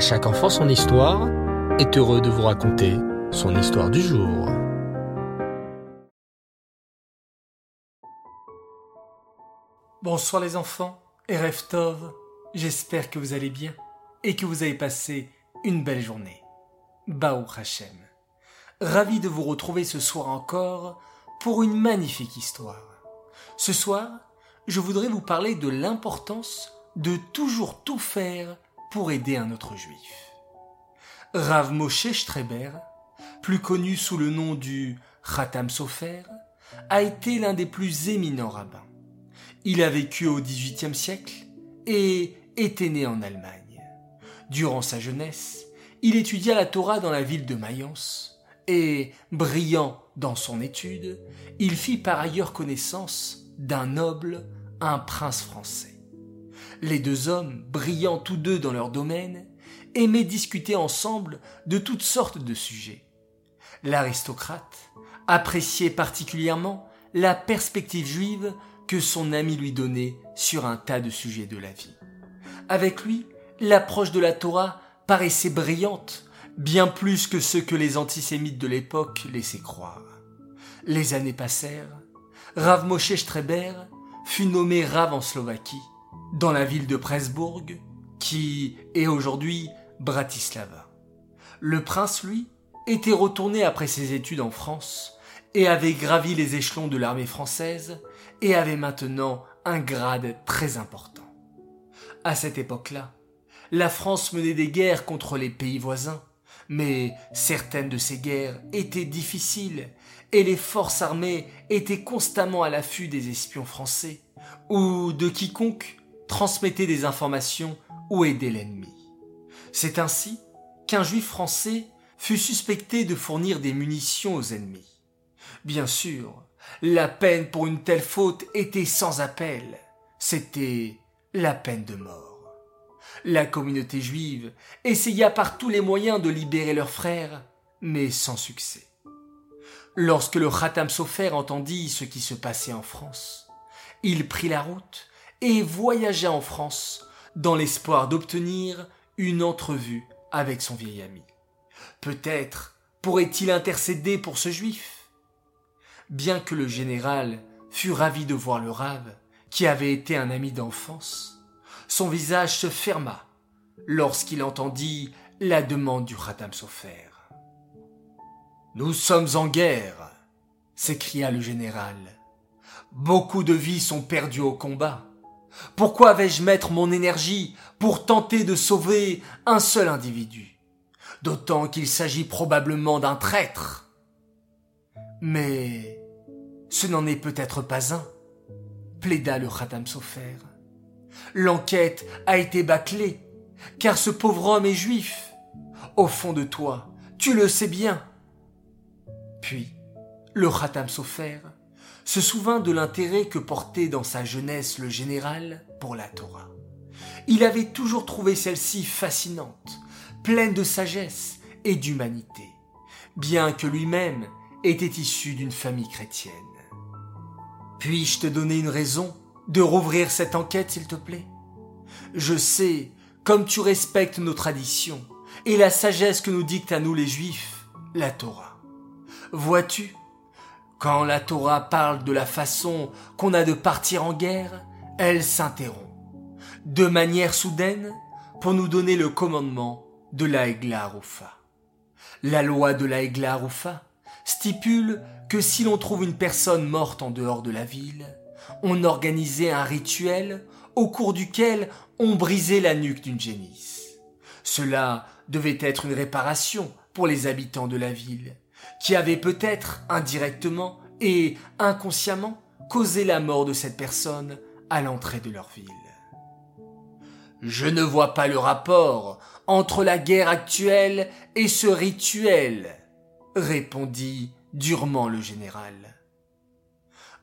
Chaque enfant son histoire est heureux de vous raconter son histoire du jour. Bonsoir les enfants et Reftov, j'espère que vous allez bien et que vous avez passé une belle journée. Baou Hachem. Ravi de vous retrouver ce soir encore pour une magnifique histoire. Ce soir, je voudrais vous parler de l'importance de toujours tout faire pour aider un autre juif. Rav Moshe Streber, plus connu sous le nom du Khatam Sofer, a été l'un des plus éminents rabbins. Il a vécu au XVIIIe siècle et était né en Allemagne. Durant sa jeunesse, il étudia la Torah dans la ville de Mayence et, brillant dans son étude, il fit par ailleurs connaissance d'un noble, un prince français. Les deux hommes, brillants tous deux dans leur domaine, aimaient discuter ensemble de toutes sortes de sujets. L'aristocrate appréciait particulièrement la perspective juive que son ami lui donnait sur un tas de sujets de la vie. Avec lui, l'approche de la Torah paraissait brillante, bien plus que ce que les antisémites de l'époque laissaient croire. Les années passèrent, Rav Moshe Streber fut nommé Rav en Slovaquie, dans la ville de Presbourg, qui est aujourd'hui Bratislava. Le prince, lui, était retourné après ses études en France et avait gravi les échelons de l'armée française et avait maintenant un grade très important. À cette époque-là, la France menait des guerres contre les pays voisins, mais certaines de ces guerres étaient difficiles et les forces armées étaient constamment à l'affût des espions français ou de quiconque transmettait des informations ou aidait l'ennemi. C'est ainsi qu'un juif français fut suspecté de fournir des munitions aux ennemis. Bien sûr, la peine pour une telle faute était sans appel. C'était la peine de mort. La communauté juive essaya par tous les moyens de libérer leurs frères, mais sans succès. Lorsque le Khatam Sofer entendit ce qui se passait en France, il prit la route et voyagea en France dans l'espoir d'obtenir une entrevue avec son vieil ami. Peut-être pourrait-il intercéder pour ce juif Bien que le général fût ravi de voir le rave, qui avait été un ami d'enfance, son visage se ferma lorsqu'il entendit la demande du Khatam Sofer. Nous sommes en guerre, s'écria le général. Beaucoup de vies sont perdues au combat. Pourquoi vais-je mettre mon énergie pour tenter de sauver un seul individu? D'autant qu'il s'agit probablement d'un traître. Mais ce n'en est peut-être pas un, plaida le Khatam Sofer. L'enquête a été bâclée, car ce pauvre homme est juif. Au fond de toi, tu le sais bien. Puis, le Khatam Sofer se souvint de l'intérêt que portait dans sa jeunesse le général pour la Torah. Il avait toujours trouvé celle-ci fascinante, pleine de sagesse et d'humanité, bien que lui-même était issu d'une famille chrétienne. Puis-je te donner une raison de rouvrir cette enquête, s'il te plaît? Je sais, comme tu respectes nos traditions et la sagesse que nous dicte à nous les Juifs, la Torah. Vois-tu, quand la Torah parle de la façon qu'on a de partir en guerre, elle s'interrompt, de manière soudaine, pour nous donner le commandement de la Roufa. La loi de la Roufa stipule que si l'on trouve une personne morte en dehors de la ville, on organisait un rituel au cours duquel on brisait la nuque d'une génisse. Cela devait être une réparation pour les habitants de la ville, qui avaient peut-être indirectement et inconsciemment causé la mort de cette personne à l'entrée de leur ville. Je ne vois pas le rapport entre la guerre actuelle et ce rituel, répondit durement le général.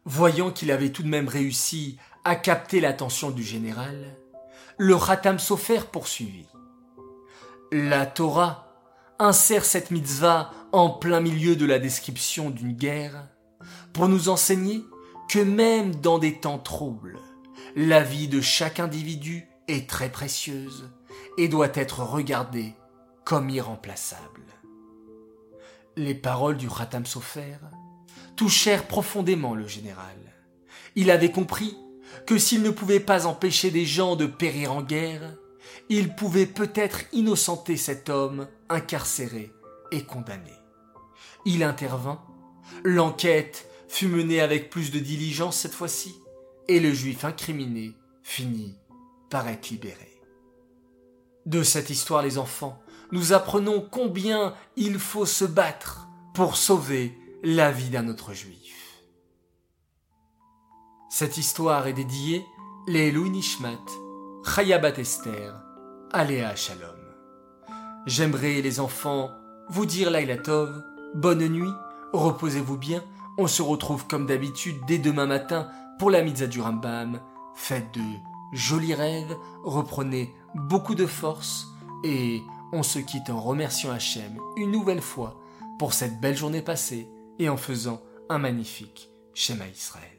Voyant qu'il avait tout de même réussi à capter l'attention du général, le Khatam Sofer poursuivit. La Torah insère cette mitzvah en plein milieu de la description d'une guerre pour nous enseigner que même dans des temps troubles, la vie de chaque individu est très précieuse et doit être regardé comme irremplaçable. Les paroles du Khatam Sofer touchèrent profondément le général. Il avait compris que s'il ne pouvait pas empêcher des gens de périr en guerre, il pouvait peut-être innocenter cet homme incarcéré et condamné. Il intervint, l'enquête fut menée avec plus de diligence cette fois-ci, et le juif incriminé finit par être libéré. De cette histoire, les enfants, nous apprenons combien il faut se battre pour sauver la vie d'un autre juif. Cette histoire est dédiée les Louis Nishmat, Chayabat Esther, Aléa Shalom. J'aimerais, les enfants, vous dire Tov, bonne nuit, reposez-vous bien, on se retrouve comme d'habitude dès demain matin pour la mitzvah du Rambam. Faites de jolis rêves, reprenez beaucoup de force et on se quitte en remerciant Hachem une nouvelle fois pour cette belle journée passée et en faisant un magnifique schéma Israël.